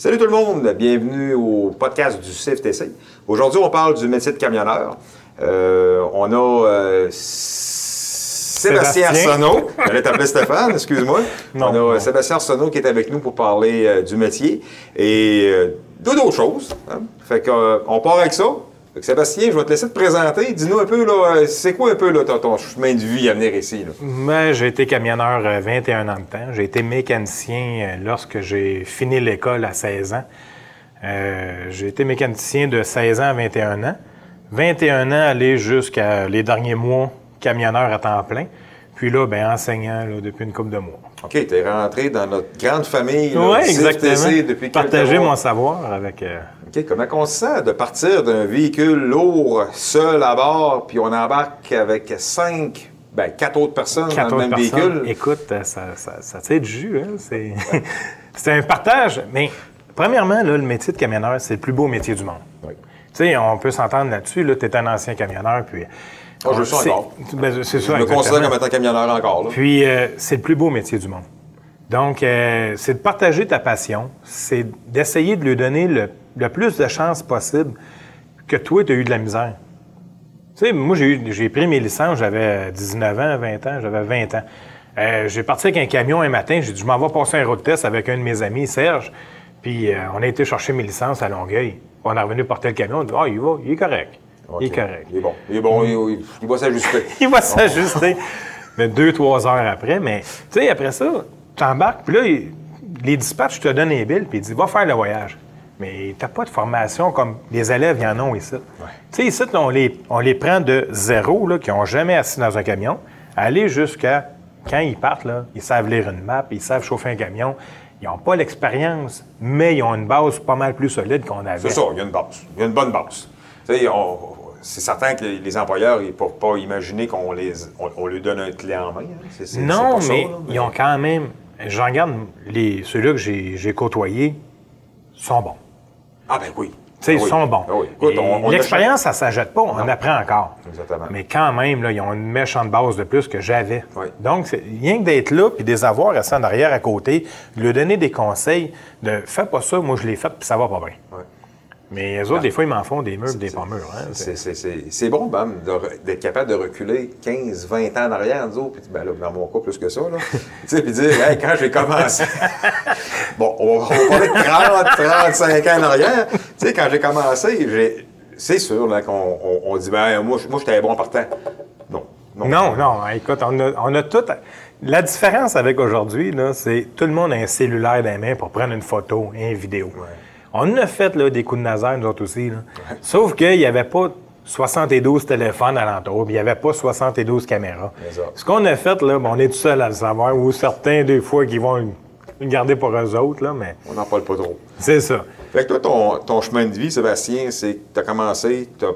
Salut tout le monde, bienvenue au podcast du CFTC. Aujourd'hui, on parle du métier de camionneur. Euh, on a euh, Sébastien. Arsenault. J'allais t'appeler Stéphane, excuse-moi. On a non. Sébastien Arsenault qui est avec nous pour parler euh, du métier et euh, de d'autres choses. hein. Fait qu'on part avec ça. Sébastien, je vais te laisser te présenter. Dis-nous un peu, euh, c'est quoi un peu là, ton, chemin de vie à venir ici? Là? Ben, j'ai été camionneur euh, 21 ans de temps. J'ai été mécanicien euh, lorsque j'ai fini l'école à 16 ans. Euh, j'ai été mécanicien de 16 ans à 21 ans. 21 ans, aller jusqu'à les derniers mois camionneur à temps plein. Puis là, ben, enseignant là, depuis une couple de mois. OK, tu es rentré dans notre grande famille. Oui, CFTC exactement. depuis Partager mon savoir avec... euh, OK, comment on se sent de partir d'un véhicule lourd, seul à bord, puis on embarque avec cinq, ben quatre autres personnes quatre dans le même personnes. véhicule? Écoute, euh, ça, ça, ça tire du jus. Hein? C'est, un partage. Mais premièrement, là, le métier de camionneur, c'est le plus beau métier du monde. Oui. Tu sais, on peut s'entendre là-dessus. Là, tu es un ancien camionneur. Puis, Ah, je le suis encore. ben, c'est Je ça, me considère comme étant camionneur encore. Là. Puis, euh, c'est le plus beau métier du monde. Donc, euh, c'est de partager ta passion, c'est d'essayer de lui donner le, le plus de chances possible que toi, tu as eu de la misère. Tu sais, moi, j'ai, eu- j'ai pris mes licences, j'avais 19 ans, 20 ans, j'avais 20 ans. Euh, j'ai parti avec un camion un matin, j'ai dit, je m'en vais passer un road test avec un de mes amis, Serge. Puis, euh, on a été chercher mes licences à Longueuil. On est revenu porter le camion, on dit, ah, il va, il est correct. Il est correct. Il est bon. Il est bon, il, il- il va s'ajuster. il va s'ajuster. Mais deux, trois heures après. Mais, tu sais, après ça, tu embarques, puis là, il- les dispatchs te donnent les billes, puis ils disent, va faire le voyage. Mais tu pas de formation comme les élèves y en ont ici. Tu sais, ici, là, on les, on les prend de zéro, là, qui n'ont jamais assis dans un camion, aller jusqu'à quand ils partent, là, ils savent lire une map, ils savent chauffer un camion. Ils n'ont pas l'expérience, mais ils ont une base pas mal plus solide qu'on avait. C'est ça, il y a une base. Il y a une bonne base. Tu sais, on- c'est certain que les, employeurs, ils ne peuvent pas imaginer qu'on les, on, on leur donne un clé en main. hein. Non, mais ça, là, ils ont quand même. Je regarde les, ceux-là que j'ai côtoyés, sont bons. Ah ben oui. Tu sais, Ah ils oui. sont bons. Ah oui. On L'expérience, ça ne s'ajoute pas, on apprend encore. Exactement. Mais quand même, là, ils ont une méchante base de plus que j'avais. Oui. Donc, c'est rien que d'être là, puis des avoirs assis en arrière à côté, de leur donner des conseils de fais pas ça, moi je l'ai fait, puis ça va pas bien. Mais les autres, des fois, ils m'en font des murs, des pas murs. hein. C'est- bon, Bam, d'être capable de reculer 15, 20 ans en arrière, nous autres, puis ben là, dans mon cas, plus que ça, là. tu sais, puis dire, hey, quand j'ai commencé. bon, on va, parler de 30, 35 ans en arrière. Tu sais, quand j'ai commencé, j'ai. C'est sûr, là, qu'on on, on dit, ben, moi, moi, j'étais bon partant. Non. Non, non, écoute, on a, on a tout. La différence avec aujourd'hui, c'est tout le monde a un cellulaire dans les mains pour prendre une photo une vidéo. On a fait là, des coups de nazaire, nous autres aussi. Là. Sauf qu'il n'y avait pas 72 téléphones alentour, puis il n'y avait pas 72 caméras. Ce qu'on a fait, là, ben, on est tout seul à le savoir, ou certains, des fois, qui vont le garder pour eux autres, là, mais On n'en parle pas trop. c'est ça. Fait que toi, ton, ton chemin de vie, Sébastien, c'est que tu as commencé, t'as-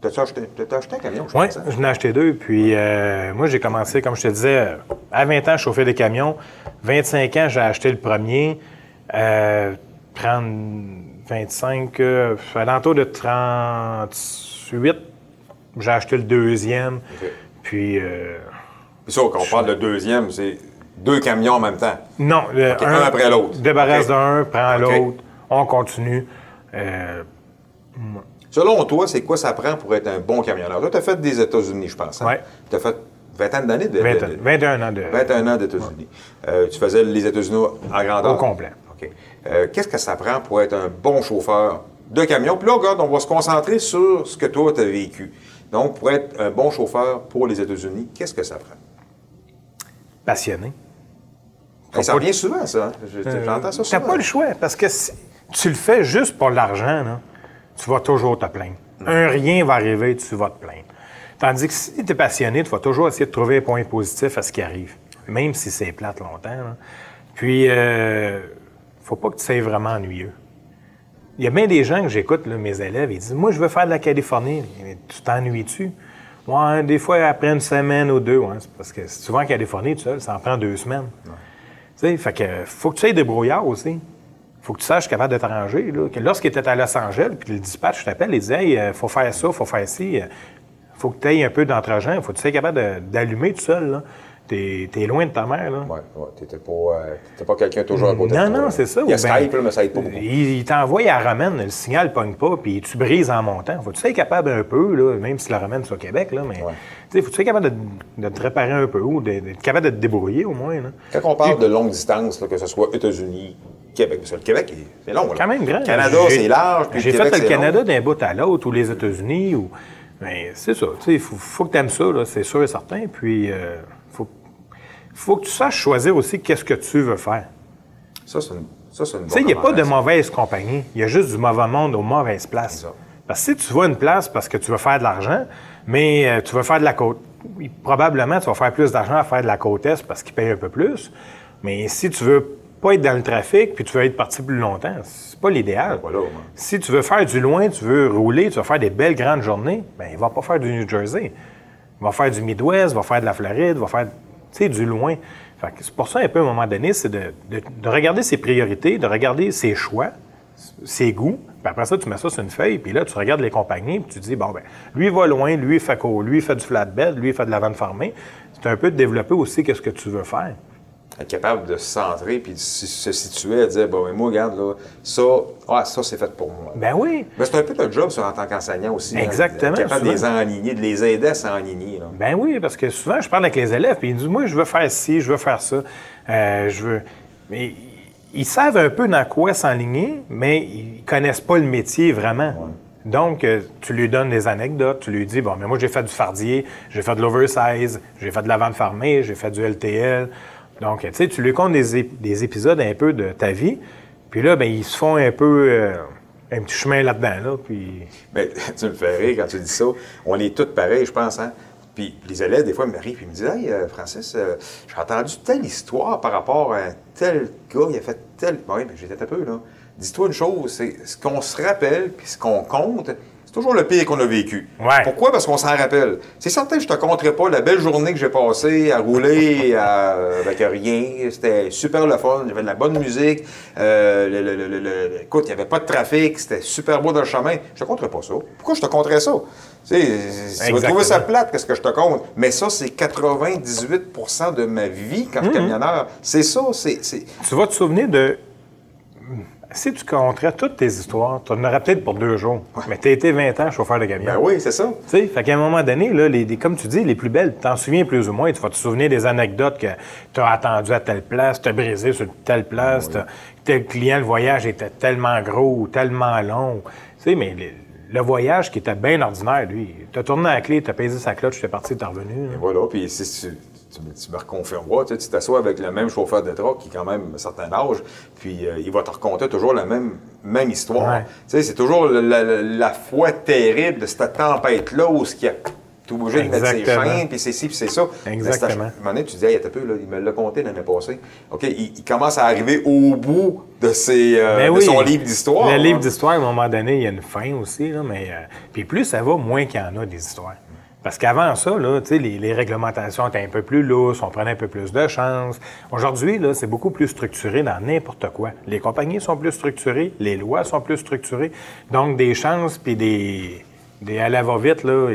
t'as-tu acheté, t'as acheté un camion, je Oui, pense, hein? j'en ai acheté deux. Puis euh, moi, j'ai commencé, comme je te disais, à 20 ans, je chauffais des camions. 25 ans, j'ai acheté le premier. Euh, 30, 25, euh, à l'entour de 38, j'ai acheté le deuxième. Puis, euh, Puis ça, quand on parle de deuxième, c'est deux camions en même temps. non, le OK, un après l'autre. Débarrasse OK. d'un, prends l'autre, on continue. Euh, Selon toi, c'est quoi ça prend pour être un bon camionneur? Toi, tu as fait des États-Unis, je pense. Hein? Ouais. Tu as fait 20 ans d'années de, 20 de- ans- de- 21 ans de. 21 ans d'états-Unis. Euh, tu faisais les États-Unis en grandeur? Au complet. OK. Euh, Qu'est-ce que ça prend pour être un bon chauffeur de camion? Puis là, regarde, on va se concentrer sur ce que toi, tu as vécu. Donc, pour être un bon chauffeur pour les États-Unis, qu'est-ce que ça prend? Passionné. Ben, ça revient souvent, ça. hein? Je- J'entends ça souvent. pas le choix, parce que si tu le fais juste pour l'argent, là, tu vas toujours te plaindre. Un rien va arriver, tu vas te plaindre. Tandis que si tu es passionné, tu vas toujours essayer de trouver un point positif à ce qui arrive, même si c'est plate longtemps. là. Puis, euh, faut pas que tu sois vraiment ennuyeux. Il y a bien des gens que j'écoute, mes élèves, ils disent Moi, je veux faire de la Californie. Mais Tu t'ennuies-tu? Ouais, des fois, après une semaine ou deux. ouais, c'est parce que si tu vas en Californie tout seul, ça en prend deux semaines. Tu sais, fait que faut que tu sois débrouillard aussi. faut que tu saches capable de t'arranger. Lorsqu'il était à Los Angeles, puis le dispatch t'appelle, il disait Hey, euh, faut faire ça, faut faire ci. euh, faut que tu aies un peu d'entre-gens, faut que tu sois capable d'allumer tout seul. là. T'es es loin de ta mère, là. Ouais, ouais. T'étais pas, euh, pas quelqu'un toujours à côté Non, de toi. non, c'est ça. Il y a ben, Skype, là, mais ça aide pas beaucoup. Il, il t'envoie à la ramène, le signal pogne pas, puis tu brises en montant. Faut que tu sois capable un peu, là, même si la ramène soit au Québec, là, mais Ouais. tu sais, faut que tu sois capable de, de te réparer un peu ou d'être capable de te débrouiller au moins. Là? Quand on parle de longue distance, là, que ce soit États-Unis, Québec, parce que le Québec, c'est long. là. Quand même grand. Canada, J'ai- c'est large. J'ai fait le c'est. Canada d'un bout à l'autre, ou les États-Unis, ou. Mais c'est ça. Il faut, faut que tu aimes ça, c'est sûr et certain. Puis, euh, faut, faut que tu saches choisir aussi qu'est-ce que tu veux faire. Ça, c'est une, ça, c'est une Tu sais, il n'y a pas de mauvaise compagnie. Il y a juste du mauvais monde aux mauvaises places. Parce que si tu vas à une place parce que tu veux faire de l'argent, mais euh, tu veux faire de la côte. Probablement, tu vas faire plus d'argent à faire de la côte est parce qu'ils payent un peu plus. Mais si tu veux pas être dans le trafic puis tu veux être parti plus longtemps, c'est pas l'idéal. Voilà, moi. Si tu veux faire du loin, tu veux rouler, tu veux faire des belles grandes journées, ben il va pas faire du New Jersey. Il va faire du Midwest, il va faire de la Floride, il va faire, sais, du loin. C'est pour ça, un peu, à un moment donné, c'est de, de- de regarder ses priorités, de regarder ses choix, ses goûts. Puis après ça, tu mets ça sur une feuille, puis là, tu regardes les compagnies, puis tu dis, bon, ben, lui, va loin, lui, fait? Lui, fait du flatbed, lui, fait de la vente farmée. C'est un peu de développer aussi qu'est-ce que tu veux faire. Être capable de se centrer puis de se situer à dire, bon, mais moi, regarde, là, ça, ah, ça, c'est fait pour moi. Ben oui. Mais c'est un peu notre job, ça, en tant qu'enseignant aussi. hein, Exactement, Être capable de les enligner, de les aider à s'enligner. Ben oui, parce que souvent, je parle avec les élèves, puis ils disent, moi, je veux faire ci, je veux faire ça, euh, je veux... Mais ils savent un peu dans quoi s'enligner, mais ils connaissent pas le métier vraiment. Donc, euh, tu lui donnes des anecdotes, tu lui dis, bon, mais moi, j'ai fait du fardier, j'ai fait de l'oversize, j'ai fait de la vente farmée, j'ai fait du LTL. Donc, tu sais, tu lui comptes des, ép- des épisodes un peu de ta vie, puis là, ben, ils se font un peu euh, un petit chemin là-dedans, là, puis... Mais tu me fais rire quand tu dis ça. On est tous pareils, je pense, hein? Puis les élèves, des fois, puis ils me disent Hey, euh, Francis, euh, j'ai entendu telle histoire par rapport à tel gars, il a fait tel. Bon, oui, mais j'étais un peu, là. Dis-toi une chose, c'est ce qu'on se rappelle puis ce qu'on compte, c'est toujours le pire qu'on a vécu. Ouais. Pourquoi? Parce qu'on s'en rappelle. C'est certain que je te compterai pas la belle journée que j'ai passée à rouler à- avec rien. C'était super le fun. J'avais de la bonne musique. Euh, le- le- le- le- le- écoute, il n'y avait pas de trafic. C'était super beau dans le chemin. Je te compterai pas ça. Pourquoi je te compterais ça? Tu sais, vas trouver ça plate, qu'est-ce que je te compte. Mais ça, c'est 98% de ma vie quand je suis camionneur. C'est ça. C'est- Tu vas te souvenir de. Si tu compterais toutes tes histoires, tu en aurais peut-être pour deux jours. Mais tu as été 20 ans chauffeur de camion. Ben oui, c'est ça. Tu sais, fait qu'à un moment donné, là, les, les- comme tu dis, les plus belles, tu t'en souviens plus ou moins. Tu vas te souvenir des anecdotes que tu as attendu à telle place, tu as brisé sur telle place, t'as- tel client, le voyage était tellement gros ou tellement long. Tu sais, mais le, le voyage qui était bien ordinaire, lui, tu as tourné la clé, tu as pesé sa cloche, tu es parti, tu es revenu. là. Voilà, puis si tu, tu, me- reconfirmeras, tu sais, tu t'assois avec le même chauffeur de truck qui a quand même un certain âge, puis euh, il va te raconter toujours la même, même histoire. Ouais. Tu sais, c'est toujours la, la- la fois terrible de cette tempête-là où ce qui a tout obligé de mettre ses chaînes, puis c'est ci, puis c'est ça. Exactement. À- un moment donné, tu dis, hey, un peu, là, il me l'a compté l'année passée. OK, il, il commence à arriver au bout de, ses, euh, de Ben oui, son livre d'histoire. Le hein. livre d'histoire, à un moment donné, il y a une fin aussi. Là, mais, euh, puis plus ça va, moins qu'il y en a des histoires. Parce qu'avant ça, là, les, les réglementations étaient un peu plus lousses, on prenait un peu plus de chance. Aujourd'hui, c'est beaucoup plus structuré dans n'importe quoi. Les compagnies sont plus structurées, les lois sont plus structurées. Donc, des chances puis des, des à la va-vite, là,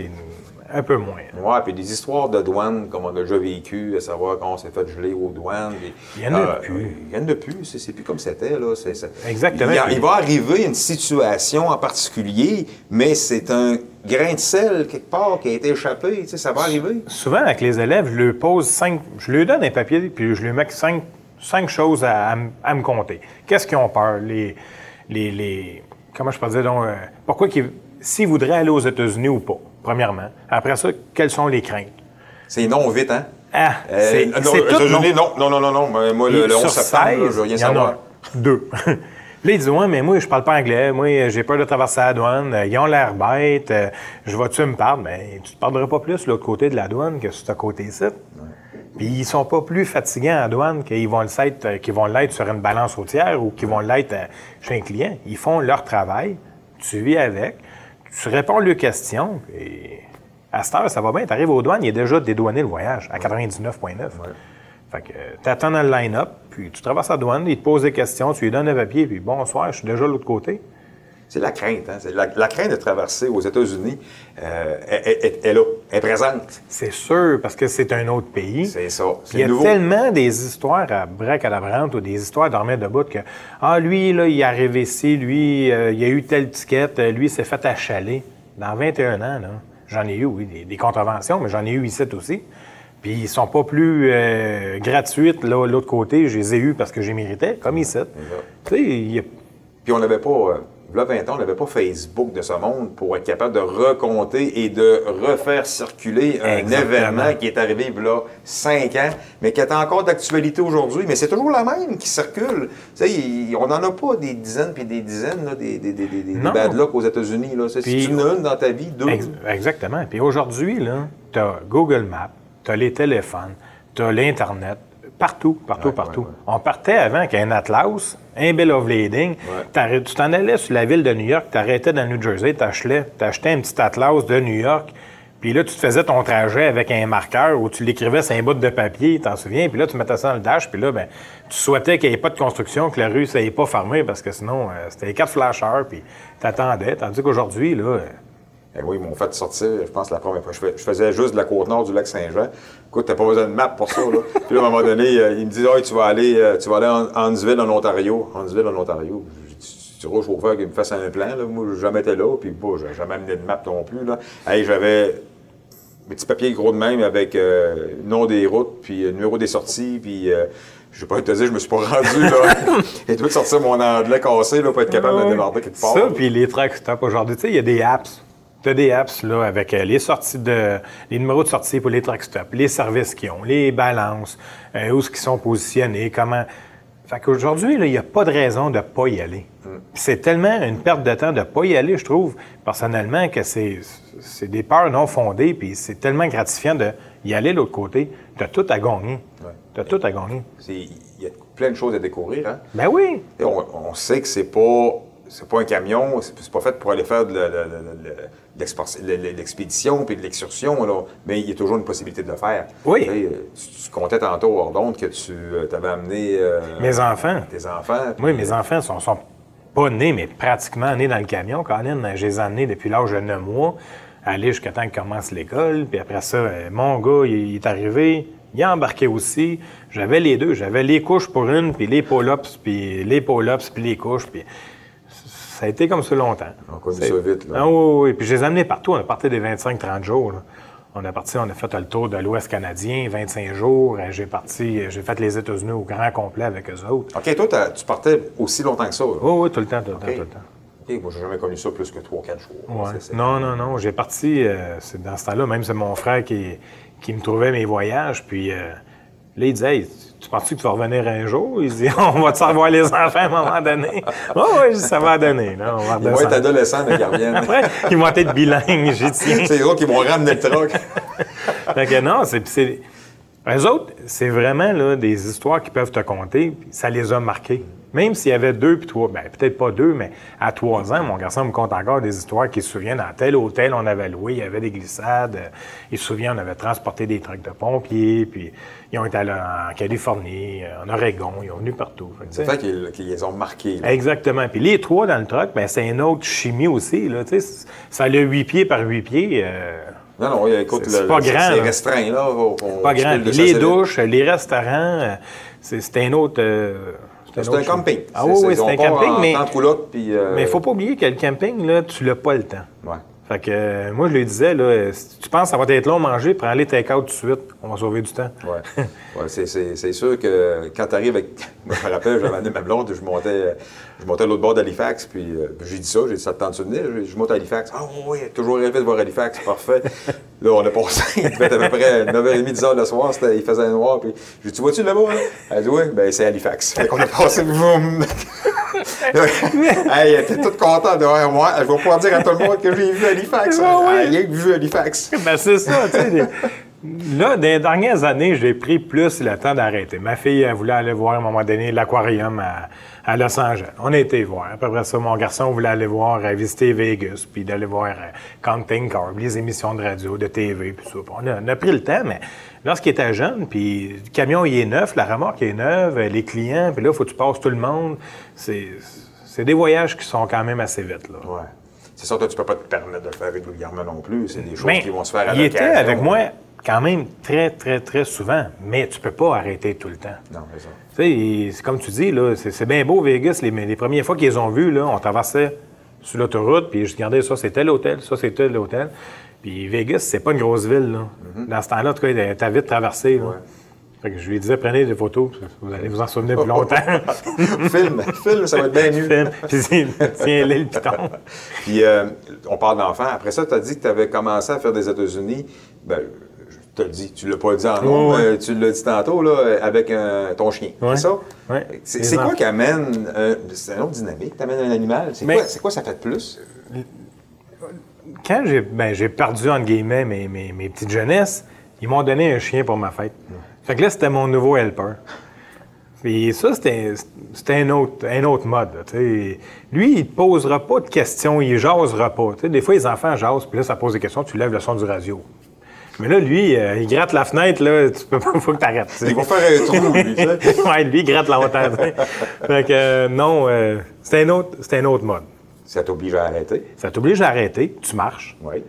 un peu moins. Ouais, puis des histoires de douane, comme on a déjà vécu, à savoir qu'on s'est fait geler aux douanes. puis- Il y en a euh, plus. Il y en a plus, c'est plus comme c'était. là. Exactement. Il, y a- il va arriver une situation en particulier, mais c'est un grain de sel quelque part qui a été échappé. Tu sais, ça va arriver. Souvent, avec les élèves, je leur pose cinq. Je leur donne un papier, puis je leur mets cinq, cinq choses à, à me compter. Qu'est-ce qu'ils ont peur? Les. les, les- comment je peux dire donc. euh, pourquoi qu'ils. S'ils voudraient aller aux États-Unis ou pas, premièrement. Après ça, quelles sont les craintes? C'est non vite, hein? Ah, Euh, c'est tout non. Non, non, non, non, Moi, le, le 11 sur septembre, là, 16, je veux rien il y en savoir. a deux. Là, ils disent Ouais, mais moi, je parle pas anglais. Moi, j'ai peur de traverser la douane. Euh, Ils ont l'air bêtes. Euh, Je vois-tu me parler? Mais tu te parleras pas plus de l'autre côté de la douane que sur ce côté-ci. Puis ils sont pas plus fatigants à la douane qu'ils vont l'être, euh, qu'ils vont l'être sur une balance routière ou qu'ils vont l'être euh, chez un client. Ils font leur travail. Tu vis avec. Tu réponds leurs questions. Et à cette heure, ça va bien. Tu arrives aux douanes, il est déjà dédouané le voyage à 99,9. Fait que tu attends dans le line-up, puis tu traverses la douane, il te pose des questions, tu lui donnes un papier, puis bonsoir, je suis déjà de l'autre côté. C'est la crainte. Hein? La, la crainte de traverser aux États-Unis euh, est, est- est là, est présente. C'est sûr, parce que c'est un autre pays. C'est ça. Il y a nouveau. tellement des histoires à bracadabrante ou des histoires dormir debout que Ah, lui, là, il est arrivé ici, lui, euh, il a eu telle ticket, euh, lui, il s'est fait achaler. Dans 21 ans, là, j'en ai eu, oui, des, des contraventions, mais j'en ai eu ici aussi. Puis ils sont pas plus euh, gratuites, là, l'autre côté. Je les ai eus parce que j'ai mérité, comme ici. Tu sais, il y a- Puis on n'avait pas, là 20 ans, on n'avait pas Facebook de ce monde pour être capable de recompter et de refaire circuler un Exactement. événement qui est arrivé là 5 ans, mais qui est encore d'actualité aujourd'hui. Mais c'est toujours la même qui circule. Tu sais, il- on n'en a pas des dizaines puis des dizaines, là, des, des, des, des, bad luck aux États-Unis. Si tu en as une dans ta vie, deux. Ex- Exactement. Puis aujourd'hui, là, tu as Google Maps, tu as les téléphones, tu as l'Internet, partout, partout, Ouais, partout. ouais, ouais. On partait avant avec un Atlas, un Bill of Lading. Tu t'en allais sur la ville de New York, tu arrêtais dans le New Jersey, tu achetais un petit Atlas de New York. Puis là, tu te faisais ton trajet avec un marqueur où tu l'écrivais sur un bout de papier, t'en souviens? Puis là, tu mettais ça dans le dash, puis là, ben, tu souhaitais qu'il n'y ait pas de construction, que la rue ne pas fermée, parce que sinon, euh, c'était les quatre flasheurs, puis t'attendais. Tandis qu'aujourd'hui, là, euh, Eh oui, ils m'ont fait sortir, je pense, la première fois. Je, fais- je faisais juste de la côte nord du lac Saint-Jean. Écoute, t'as pas besoin de map pour ça, là. Puis là, à un moment donné, euh, ils me disent, ah, tu vas aller, euh, tu vas aller en Huntsville, en Ontario. Huntsville, en Ontario. J'ai dit, Tu au chauffeur qui me fasse un plan, là. Moi, j'ai jamais été là, puis bon, j'ai jamais amené de map non plus, là. Hey, j'avais mes petits papiers gros de même avec euh, nom des routes, puis euh, numéro des sorties, puis euh, je vais pas te dire, je me suis pas rendu, là. Et tout sortir mon anglais cassé, là, pour être capable de démarrer quelque part. Ça, puis les truck stops aujourd'hui, tu sais, il y a des apps. Tu as des apps là, avec euh, les sorties de. les numéros de sortie pour les truck stops, les services qu'ils ont, les balances, euh, où est-ce qu'ils sont positionnés, comment. Fait qu'aujourd'hui, là, il n'y a pas de raison de ne pas y aller. Mm. C'est tellement une perte de temps de ne pas y aller, je trouve, personnellement, que c'est c'est des peurs non fondées, puis c'est tellement gratifiant de y aller de l'autre côté. Tu as tout à gagner. Ouais. Tu as tout à gagner. Il y a plein de choses à découvrir, hein? Ben oui! Et on, on sait que c'est pas c'est pas un camion, c'est pas fait pour aller faire de l'expédition puis de l'excursion, mais il y a toujours une possibilité de le faire. Oui. Tu, euh, comptais tantôt hors d'onde que tu avais amené euh, Mes enfants. tes enfants. Oui, mes enfants sont, sont pas nés, mais pratiquement nés dans le camion. Colin, je les ai emmenés depuis l'âge de 9 mois, aller jusqu'à temps qu'ils commencent l'école. Puis après ça, euh, mon gars, il, il est arrivé, il a embarqué aussi. J'avais les deux. J'avais les couches pour une, puis les pull-ups, puis les pull-ups, puis les couches. Puis ça a été comme ça longtemps. On a connu C'est- ça vite, là. Ah oui, oui. Puis je les ai amenés partout. On a parti des 25-30 jours. là. On a parti, on a fait le tour de l'Ouest canadien, 25 jours. Euh, J'ai parti, j'ai fait les États-Unis au grand complet avec eux autres. OK, toi, tu partais aussi longtemps que ça. là? Oui, oui, tout le temps, tout le temps, tout le temps. OK, moi, j'ai jamais connu ça plus que 3-4 jours. Ouais. Non, non, non. J'ai parti, euh, c'est dans ce temps-là, même c'est mon frère qui, qui me trouvait mes voyages. Puis euh, là, il disait, Hey, tu penses-tu que tu vas revenir un jour? Il dit, on va te revoir les enfants à un moment donné. Oui, oui, ça va donner. Là, on va Ils vont être adolescents, ils reviennent. Après, ils vont être bilingues, j'y tiens. c'est eux qui vont ramener le truck. Fait que non, c'est. Eux autres, c'est vraiment là, des histoires qui peuvent te compter, puis ça les a marqués. Même s'il y avait deux puis trois, ben, peut-être pas deux, mais à trois ans, mon garçon me compte encore des histoires qu'il se souvient dans tel hôtel on avait loué, il y avait des glissades. euh, Il se souvient, on avait transporté des trucks de pompiers, puis ils ont été allés en Californie, euh, en Oregon, ils ont venu partout. C'est fait qu'ils les ont marqués. là. Exactement. Puis les trois dans le truck, ben, c'est une autre chimie aussi. Là, tu sais, ça a huit pieds par huit pieds. euh, Non, non, écoute, C'est le- pas le- grand, C'est restreint, là. On- Pas grand. le Les douches, les restaurants, c'est c'est un autre. euh, C'est un camping. Ah oui, oui, c'est un camping, mais euh, mais il faut pas oublier que le camping, là, tu l'as pas le temps. Ouais. Fait que euh, moi, je lui disais, là, si tu penses que ça va être long à manger, prends les take-out tout de suite. On va sauver du temps. Ouais. ouais c'est, sûr que quand tu arrives avec. Moi, je me rappelle, j'avais amené ma blonde, je montais, je montais à l'autre bord d'Halifax, puis euh, j'ai dit ça, j'ai dit ça te tente de venir? Dit, Je monte à Halifax. Ah oui, toujours rêvé de voir Halifax, parfait. Là, on a passé, il devait être à peu près 9h30, 10h le soir, il faisait noir, puis j'ai dit, tu vois-tu là-bas? là? Elle dit, oui, ben c'est Halifax. Fait qu'on a passé, boum! elle était toute contente de voir moi. Je vais pouvoir dire à tout le monde que j'ai vu Halifax. Oui. Rien que vu Halifax. Ben, c'est ça, tu sais. des- Là, dans les dernières années, j'ai pris plus le temps d'arrêter. Ma fille, elle voulait aller voir à un moment donné l'aquarium à, à Los Angeles. On a été voir. Après ça, mon garçon voulait aller voir, euh, visiter Vegas, puis d'aller voir euh, Counting Carb, les émissions de radio, de TV, puis ça. On a, on a pris le temps, mais lorsqu'il était jeune, puis le camion, il est neuf, la remorque est neuve, euh, les clients, puis là, il faut que tu passes tout le monde. C'est des voyages qui sont quand même assez vite. Là. Ouais. C'est sûr que tu peux pas te permettre de le faire régulièrement non plus. C'est des choses Ben, qui vont se faire à il était avec moi quand même très, très, très souvent, mais tu peux pas arrêter tout le temps. Non, c'est ça. Tu sais, c'est comme tu dis, là, c'est, c'est bien beau Vegas. Les, les premières fois qu'ils ont vu, là, on traversait sur l'autoroute, puis je regardais ça, c'était l'hôtel, ça, c'était l'hôtel. Puis Vegas, c'est pas une grosse ville. Là. Dans ce temps-là, en tout cas, t'as vite traversé. Là. Fait que je lui disais, prenez des photos, vous allez vous en souvenir plus longtemps. film, film, ça va être bien mieux. Film, puis tiens, le piton. Puis, euh, on parle d'enfants. Après ça, tu as dit que tu avais commencé à faire des États-Unis. Ben, te le dis, tu l'as pas dit en nom, mais tu l'as dit tantôt, là, avec un- ton chien. C'est ça? C'est quoi qui amène. euh, c'est un autre dynamique, tu amènes un animal? C'est Mais- quoi, c'est quoi ça fait de plus? Quand j'ai ben, perdu, entre guillemets, mes, mes, mes petites jeunesses, ils m'ont donné un chien pour ma fête. Fait que là, c'était mon nouveau helper. Puis ça, c'était un autre, un autre mode. là. Lui, il te posera pas de questions, il jasera pas. Des fois, les enfants jasent, puis là, ça pose des questions, tu lèves le son du radio. Mais là, lui, euh, il gratte la fenêtre, là, tu peux pas, faut que t'arrêtes. Il va faire un trou, lui, ouais, lui, il gratte tu sais. fait que euh, non, euh, c'était un, autre- un autre mode. Ça t'oblige à arrêter? Ça t'oblige à arrêter, tu marches. Oui.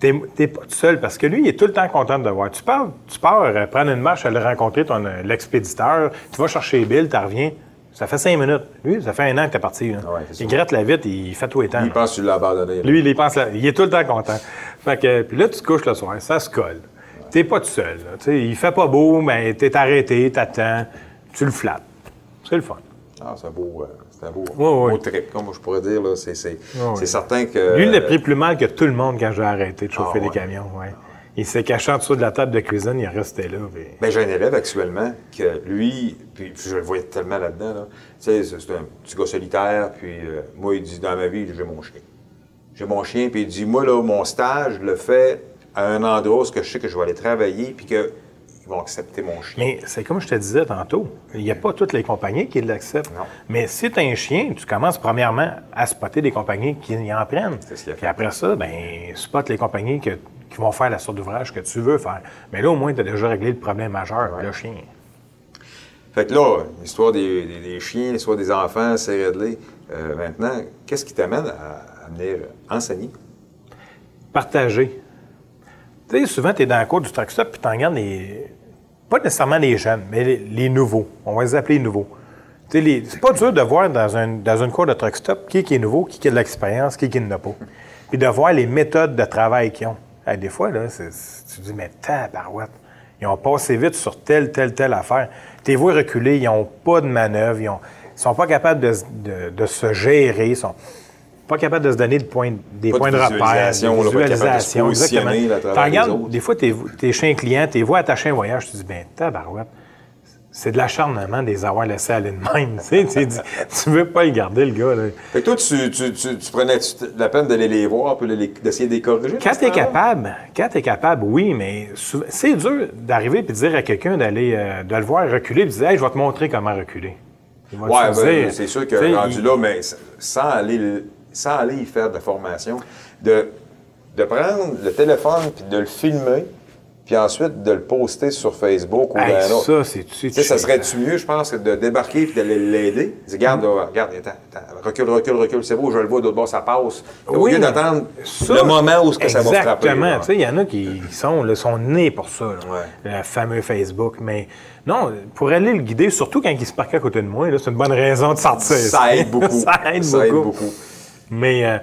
T'es t'es pas tout seul parce que lui, il est tout le temps content de te voir. Tu pars, tu pars prendre une marche, aller rencontrer ton, l'expéditeur, tu vas chercher Bill, tu reviens. Ça fait cinq minutes. Lui, ça fait un an que t'es parti. là. Ah ouais, il gratte la vite, il fait tout les temps. Il là. pense que tu l'as abandonné. Lui, il, pense là- il est tout le temps content. Fait que, puis là, tu te couches le soir, ça se colle. T'es pas tout seul. il fait pas beau, mais t'es arrêté, t'attends, tu le flattes. C'est le fun. Ah, c'est un beau, euh, c'est un beau, Ouais, ouais. beau trip, comme je pourrais dire. C'est ouais. certain que. Lui, il l'a pris plus mal que tout le monde quand j'ai arrêté de chauffer Ah, les camions. Ouais. Il s'est caché en dessous de la table de cuisine, il restait là. puis- Ben, j'ai un élève actuellement que lui, puis, je le voyais tellement là-dedans, là. Tu sais, c'est un petit gars solitaire, puis euh, moi, il dit dans ma vie, j'ai mon chien. J'ai mon chien, puis il dit moi, là, mon stage, je le fais à un endroit où que je sais que je vais aller travailler, puis qu'ils vont accepter mon chien. Mais c'est comme je te disais tantôt, il n'y a pas toutes les compagnies qui l'acceptent. Non. Mais si tu as un chien, tu commences premièrement à spotter des compagnies qui y en prennent. C'est ce qu'il a Puis après ça, ben spot les compagnies que- qui vont faire la sorte d'ouvrage que tu veux faire. Mais là, au moins, tu as déjà réglé le problème majeur, le chien. Fait que là, l'histoire des, des- des chiens, l'histoire des enfants, c'est réglé. Euh, maintenant, qu'est-ce qui t'amène à, à venir enseigner? Partager. Tu sais, souvent, tu es dans la cour du truck stop puis tu regardes les. Pas nécessairement les jeunes, mais les, les nouveaux. On va les appeler nouveaux. Tu sais, les- c'est pas dur de voir dans, un, dans une cour de truck stop qui, qui est nouveau, qui, qui a de l'expérience, qui, qui n'en a pas. Puis de voir les méthodes de travail qu'ils ont. Hey, des fois, là, tu te dis, mais tabarouette. Ils ont passé vite sur telle, telle, telle affaire. Tes vois reculer, ils n'ont pas de manœuvre, ils, ils sont pas capables de, se- de- de se gérer, ils sont pas capables de se donner de point- des Pas points de, repère, des là, pas de visualisations, exactement. des fois, t'es, t'es chez un client, t'es vois attacher un voyage, tu te dis, ben, tabarouette, c'est de l'acharnement de les avoir laissés aller de même. tu, tu veux pas le garder, le gars. Là. Fait que toi, tu, tu, tu, prenais la peine d'aller les voir, puis d'essayer de les corriger? Quand es temps-là? capable, quand tu capable, oui, mais c'est dur d'arriver et de dire à quelqu'un d'aller euh, de le voir reculer et de dire Hey, je vais te montrer comment reculer. Ouais, ben, c'est sûr que rendu il- là, mais sans aller, sans aller y faire de la formation, de, de prendre le téléphone puis de le filmer, puis ensuite de le poster sur Facebook ou Hey, dans un autre. ça, c'est ça serait-tu mieux, je pense, de débarquer puis d'aller l'aider? Dis, regarde, regarde, attends, attends, recule, recule, recule, c'est beau, je le vois, d'autre bord, ça passe. Au Oui, lieu d'attendre le moment où ce que ça va frapper. Exactement. Tu sais, il y en a qui sont, là, sont nés pour ça, là, Ouais. le fameux Facebook. Mais non, pour aller le guider, surtout quand il se parque à côté de moi, c'est une bonne raison de sortir. Ça aide beaucoup. ça aide Ça aide beaucoup. beaucoup. Mais euh,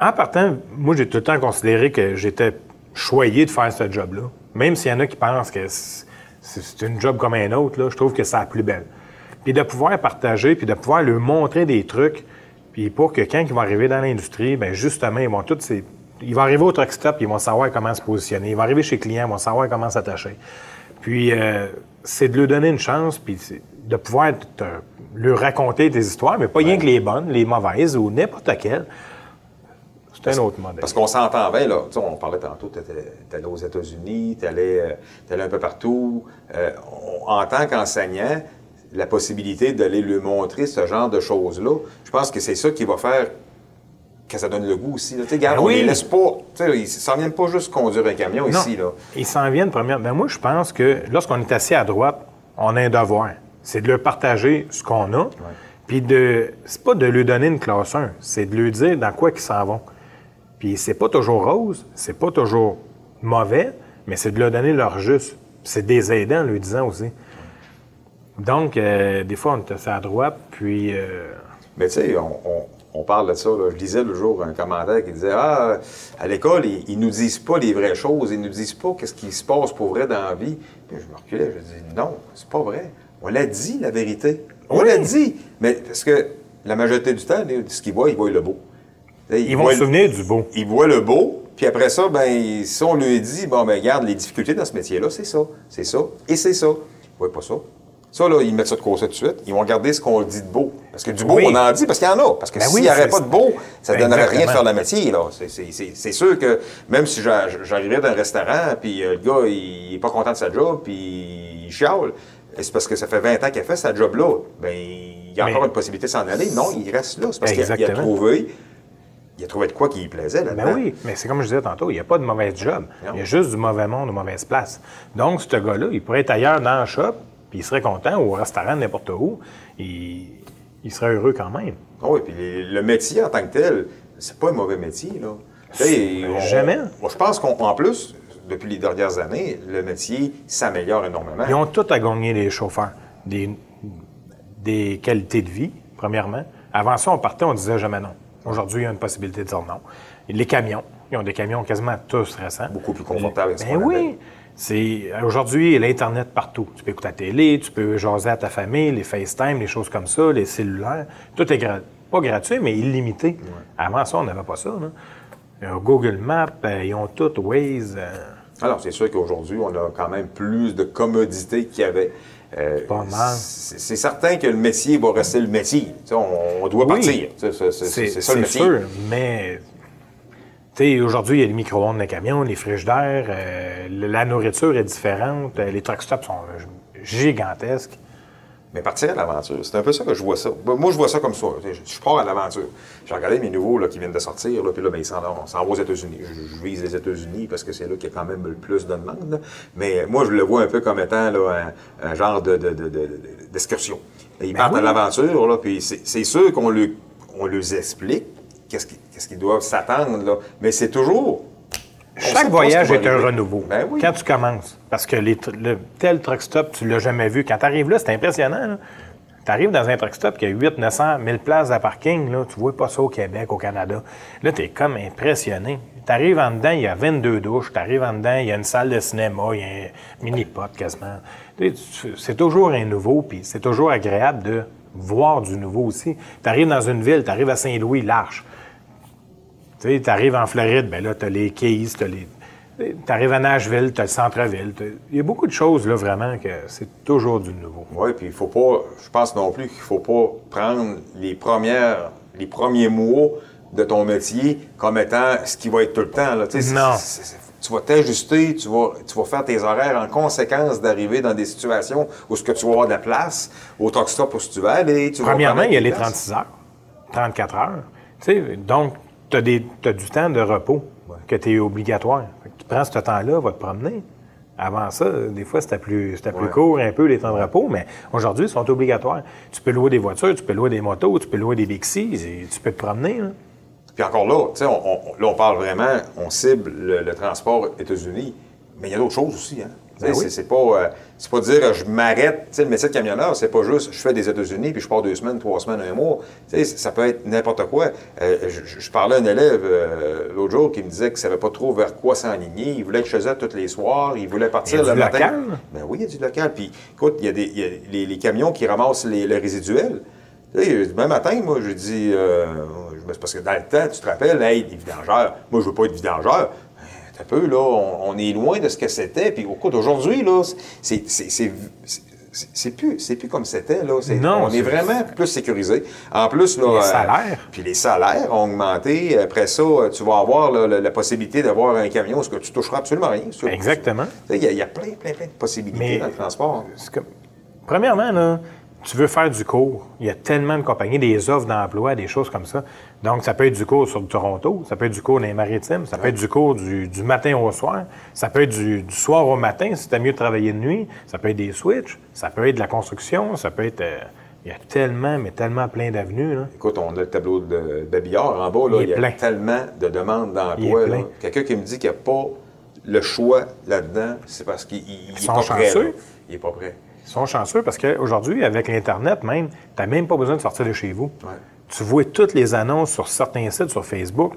en partant, moi, j'ai tout le temps considéré que j'étais choyé de faire ce job-là. Même s'il y en a qui pensent que c'est une job comme un autre, là, je trouve que c'est la plus belle. Puis de pouvoir partager, puis de pouvoir leur montrer des trucs, puis pour que quand ils vont arriver dans l'industrie, ben justement, ils vont tous ces... Ils vont arriver au truck stop, puis ils vont savoir comment se positionner. Ils vont arriver chez le client, ils vont savoir comment s'attacher. Puis euh, c'est de leur donner une chance, puis de pouvoir te- leur raconter des histoires, mais pas rien que les bonnes, les mauvaises ou n'importe quelles. C'est un autre modèle. Parce qu'on s'entend bien, là. Tu sais, on parlait tantôt, tu allé aux États-Unis, tu allais, un peu partout. Euh, on- en tant qu'enseignant, la possibilité d'aller lui montrer ce genre de choses-là, je pense que c'est ça qui va faire que ça donne le goût aussi. Tu sais, regarde, Ben on oui. les laisse pas. Tu sais, ils s'en viennent pas juste conduire un camion Non, ici, là. Ils s'en viennent première. Ben moi, je pense que lorsqu'on est assis à droite, on a un devoir. C'est de leur partager ce qu'on a. Puis de, c'est pas de lui donner une classe 1, c'est de lui dire dans quoi ils s'en vont. Puis c'est pas toujours rose, c'est pas toujours mauvais, mais c'est de leur donner leur juste. C'est des aidants en lui disant aussi. Donc, euh, des fois, on te fait à droite, puis. euh, Mais tu sais, on, on- on parle de ça. là. Je lisais le jour un commentaire qui disait Ah, à l'école, ils, ils nous disent pas les vraies choses, ils nous disent pas qu'est-ce qui se passe pour vrai dans la vie. Puis je me reculais, je dis Non, c'est pas vrai. On l'a dit, la vérité. On Oui. l'a dit. Mais parce que la majorité du temps, ce qu'ils voient, ils voient le beau. Sais, ils vont se souvenir du beau. ils voient le beau, puis après ça, ben, si on lui dit, bon, ben, regarde, les difficultés dans ce métier-là, c'est ça, c'est ça, et c'est ça. Ils voient pas ça. Ça, là, ils mettent ça de côté tout de suite. Ils vont regarder ce qu'on dit de beau. Parce que du beau, Oui. on en dit parce qu'il y en a. Parce que Ben s'il oui, n'y aurait c'est- pas de beau, ça ne Ben, donnerait rien de faire le métier, là. C'est- sûr que même si j'a- j'arriverais dans un restaurant, puis euh, le gars, il n'est pas content de sa job, puis il chiale, c'est parce que ça fait 20 ans qu'il a fait sa job-là. Ben, il y a Mais- encore une possibilité de s'en aller. Non, il reste là. C'est parce qu'il a- a trouvé... Il a trouvé de quoi qui lui plaisait là-dedans. Ben oui, mais c'est comme je disais tantôt, il n'y a pas de mauvais job. Non. Il y a juste du mauvais monde ou mauvaise place. Donc, ce gars-là, il pourrait être ailleurs dans le shop, puis il serait content, ou au restaurant, n'importe où, il, il serait heureux quand même. Ah oui, puis les- le métier en tant que tel, c'est pas un mauvais métier, là. On- Jamais. je pense qu'en plus, depuis les dernières années, le métier s'améliore énormément. Ils ont tout à gagner, les chauffeurs. Des, des qualités de vie, premièrement. Avant ça, on partait, on disait jamais non. Aujourd'hui, il y a une possibilité de dire non. Les camions, ils ont des camions quasiment tous récents. Beaucoup plus confortables Ben oui. C'est aujourd'hui l'Internet partout. Tu peux écouter la télé, tu peux jaser à ta famille, les FaceTime, les choses comme ça, les cellulaires. Tout est gra- pas gratuit, mais illimité. Avant ça, on n'avait pas ça. là. Euh, Google Maps, euh, ils ont tout, Waze. euh, Alors, c'est sûr qu'aujourd'hui, on a quand même plus de commodités qu'il y avait. Euh, Pas mal. C'est certain que le métier va rester le métier. On, on doit Oui. partir. C'est ça le métier. sûr, mais aujourd'hui, il y a les micro-ondes de camions, les frigidaires, euh, la nourriture est différente, euh, les truck stops sont gigantesques. Mais partir à l'aventure, c'est un peu ça que je vois ça. Ben, Moi, je vois ça comme ça. Je, je pars à l'aventure. J'ai regardé mes nouveaux là, qui viennent de sortir, là, puis là, ben, ils s'en vont, aux États-Unis. Je, je vise les États-Unis parce que c'est là qu'il y a quand même le plus de demande. là. Mais moi, je le vois un peu comme étant là, un, un genre de, de- de- de- de- d'excursion. Ils partent à Ben l'aventure, là, puis c'est, sûr qu'on lui, on leur explique qu'est-ce qu'ils, doivent s'attendre, là. mais c'est toujours... Chaque voyage est un arriver. renouveau. Ben oui. Quand tu commences, parce que les le, tel truck stop, tu l'as jamais vu. Quand tu arrives là, c'est impressionnant. Tu arrives dans un truck stop qui a 8 900 1000 places à parking, là, tu vois pas ça au Québec, au Canada. Là, tu es comme impressionné. Tu arrives en dedans, il y a 22 douches. Tu arrives en dedans, il y a une salle de cinéma, il y a un mini-pot quasiment. C'est toujours un nouveau, puis c'est toujours agréable de voir du nouveau aussi. Tu arrives dans une ville, tu arrives à Saint-Louis, l'Arche. Tu sais, arrives en Floride, ben là, tu as les Keys, tu les. Tu arrives à Nashville, tu as le centre-ville. t'as- Il y a beaucoup de choses, là, vraiment, que c'est toujours du nouveau. Oui, puis il faut pas, je pense non plus qu'il faut pas prendre les premières, les premiers mots de ton métier comme étant ce qui va être tout le temps. Là. Non. tu vas t'ajuster, tu vas, tu vas faire tes horaires en conséquence d'arriver dans des situations où ce que tu vas avoir de la place, au truck stop où tu vas aller. Tu Premièrement, il y a les places. 36 heures, 34 heures. Tu sais, donc, tu as, du temps de repos que tu es obligatoire. Tu prends ce temps-là, va te promener. Avant ça, des fois, c'était plus, plus court un peu, les temps de repos, mais aujourd'hui, ils sont obligatoires. Tu peux louer des voitures, tu peux louer des motos, tu peux louer des Bixi, tu peux te promener. là. Puis encore là, tu sais, on, on- là, on parle vraiment, on cible le, le transport États-Unis, mais il y a d'autres choses aussi. Hein? Ben oui. c'est, c'est pas, euh, c'est pas dire euh, je m'arrête. Tu sais, le métier de camionneur, c'est pas juste je fais des États-Unis puis je pars deux semaines, trois semaines, un mois. Tu sais, ça peut être n'importe quoi. Euh, je, parlais à un élève euh, l'autre jour qui me disait qu'il savait pas trop vers quoi s'enligner. Il voulait être chez eux tous les soirs. Il voulait partir Il y a le du matin. local? Ben oui, il y a du local. Puis écoute, il y a, des, il y a les, les camions qui ramassent les, le résiduel. Tu sais, demain matin, moi, je dis, euh, parce que dans le temps, tu te rappelles, hey, les vidangeurs, moi, je veux pas être vidangeur. Un peu, là, on, on est loin de ce que c'était. Puis, écoute, aujourd'hui, là, c'est, c'est, plus, c'est plus comme c'était, là. Non, on est vraiment plus sécurisé. En plus, là... Les euh, salaires. puis les salaires ont augmenté. Après ça, tu vas avoir là, la, la possibilité d'avoir un camion, ce que tu toucheras absolument rien. Exactement. Il y, a- il y a plein, plein, plein de possibilités Mais- dans le transport. Premièrement, là, tu veux faire du cours. Il y a tellement de compagnies, des offres d'emploi, des choses comme ça. Donc, ça peut être du cours sur le Toronto, ça peut être du cours dans les maritimes, ça peut être du cours du, du matin au soir, ça peut être du, du soir au matin si tu mieux de travailler de nuit, ça peut être des switches, ça peut être de la construction, ça peut être. euh, Il y a tellement, mais tellement plein d'avenues. Écoute, on a le tableau de Babillard en bas, là, Il est il, y a plein. tellement de demandes d'emploi. Quelqu'un qui me dit qu'il n'y a pas le choix là-dedans, c'est parce qu'il n'est pas prêt. chanceux. là. Il n'est pas prêt. Ils sont chanceux parce qu'aujourd'hui, avec l'Internet même, tu n'as même pas besoin de sortir de chez vous. Ouais. Tu vois toutes les annonces sur certains sites, sur Facebook.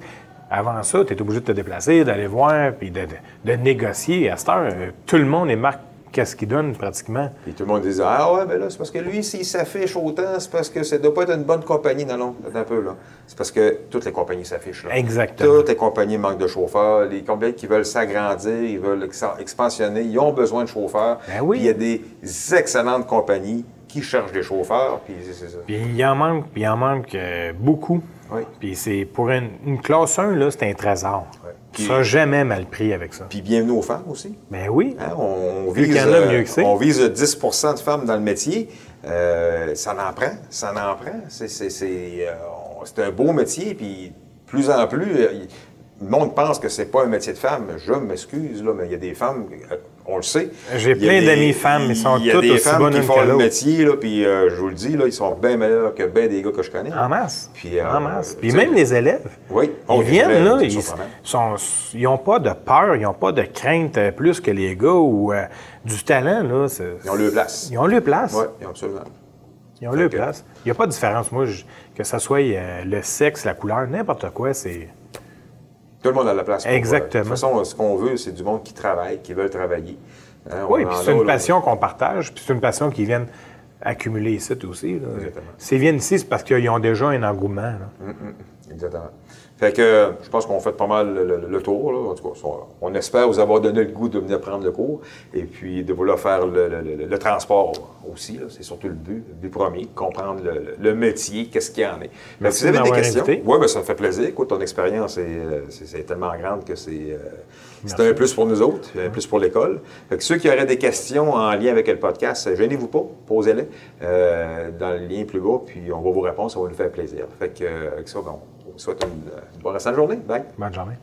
Avant ça, tu es obligé de te déplacer, d'aller voir, puis de, de- de négocier. À cette heure, euh, tout le monde est marque qu'est-ce qu'il donne pratiquement. Puis tout le monde disait Ah ouais, ben là, c'est parce que lui, s'il s'affiche autant, c'est parce que ça ne doit pas être une bonne compagnie. Non, non, un peu, là. C'est parce que toutes les compagnies s'affichent, là. Exactement. Toutes les compagnies manquent de chauffeurs. Les compagnies qui veulent s'agrandir, ils veulent ex- expansionner, ils ont besoin de chauffeurs. Ben oui. Puis il y a des excellentes compagnies qui cherchent des chauffeurs, puis c'est c'est ça. Puis il en manque, puis il en manque euh, beaucoup. Oui. Puis c'est pour une, une classe 1, là, c'est un trésor. Puis- seras jamais mal pris avec ça. Puis bienvenue aux femmes aussi. Ben oui. Hein, on, Plus vise, qu'il y en a, euh, mieux que c'est. on vise 10 de femmes dans le métier. Euh, ça en prend, ça en prend. C'est, c'est- c'est, euh, on- c'est un beau métier, puis plus en plus, euh, il- le monde pense que c'est pas un métier de femme. Je m'excuse, là, mais il y a des femmes, euh, on le sait. J'ai plein d'amis femmes, ils sont Il y a toutes des aussi femmes bonnes qui font le métier, là, puis euh, je vous le dis, là, ils sont bien meilleurs que bien des gars que je connais. En masse. Puis, euh, en masse. Puis même les élèves. Oui. Ils viennent, élèves, là, ils ils n'ont pas de peur, ils n'ont pas de crainte euh, plus que les gars ou euh, du talent. Là, Ils ont leur place. Ils ont leur place. Oui, absolument. Ils ont leur place. Il n'y a pas de différence. Moi, je- que ce soit le sexe, la couleur, n'importe quoi, c'est. Tout le monde a la place. pour, euh, Exactement. de toute façon, ce qu'on veut, c'est du monde qui travaille, qui veulent travailler. Hein, Oui, puis c'est une passion qu'on partage, puis c'est une passion qui viennent accumuler ici aussi. S'ils viennent ici, c'est parce qu'ils ont déjà un engouement. là. Exactement. Fait que euh, je pense qu'on fait pas mal le, le- le tour. Là. En tout cas, on, on espère vous avoir donné le goût de venir prendre le cours et puis de vouloir faire le, transport aussi. C'est surtout le but, le but premier, comprendre le, métier, qu'est-ce qu'il y en est. Merci si vous avez de des questions, oui, ben, ça me fait plaisir. Écoute, ton expérience, est, euh, tellement grande que c'est, euh, c'est un plus pour nous autres, un plus pour l'école. Fait que ceux qui auraient des questions en lien avec le podcast, gênez-vous pas, posez-les euh, dans le lien plus bas, puis on va vous répondre, ça va nous faire plaisir. Fait que, euh, avec ça, ben, on vous souhaite une, une bonne restant de journée. Bye. Bonne journée.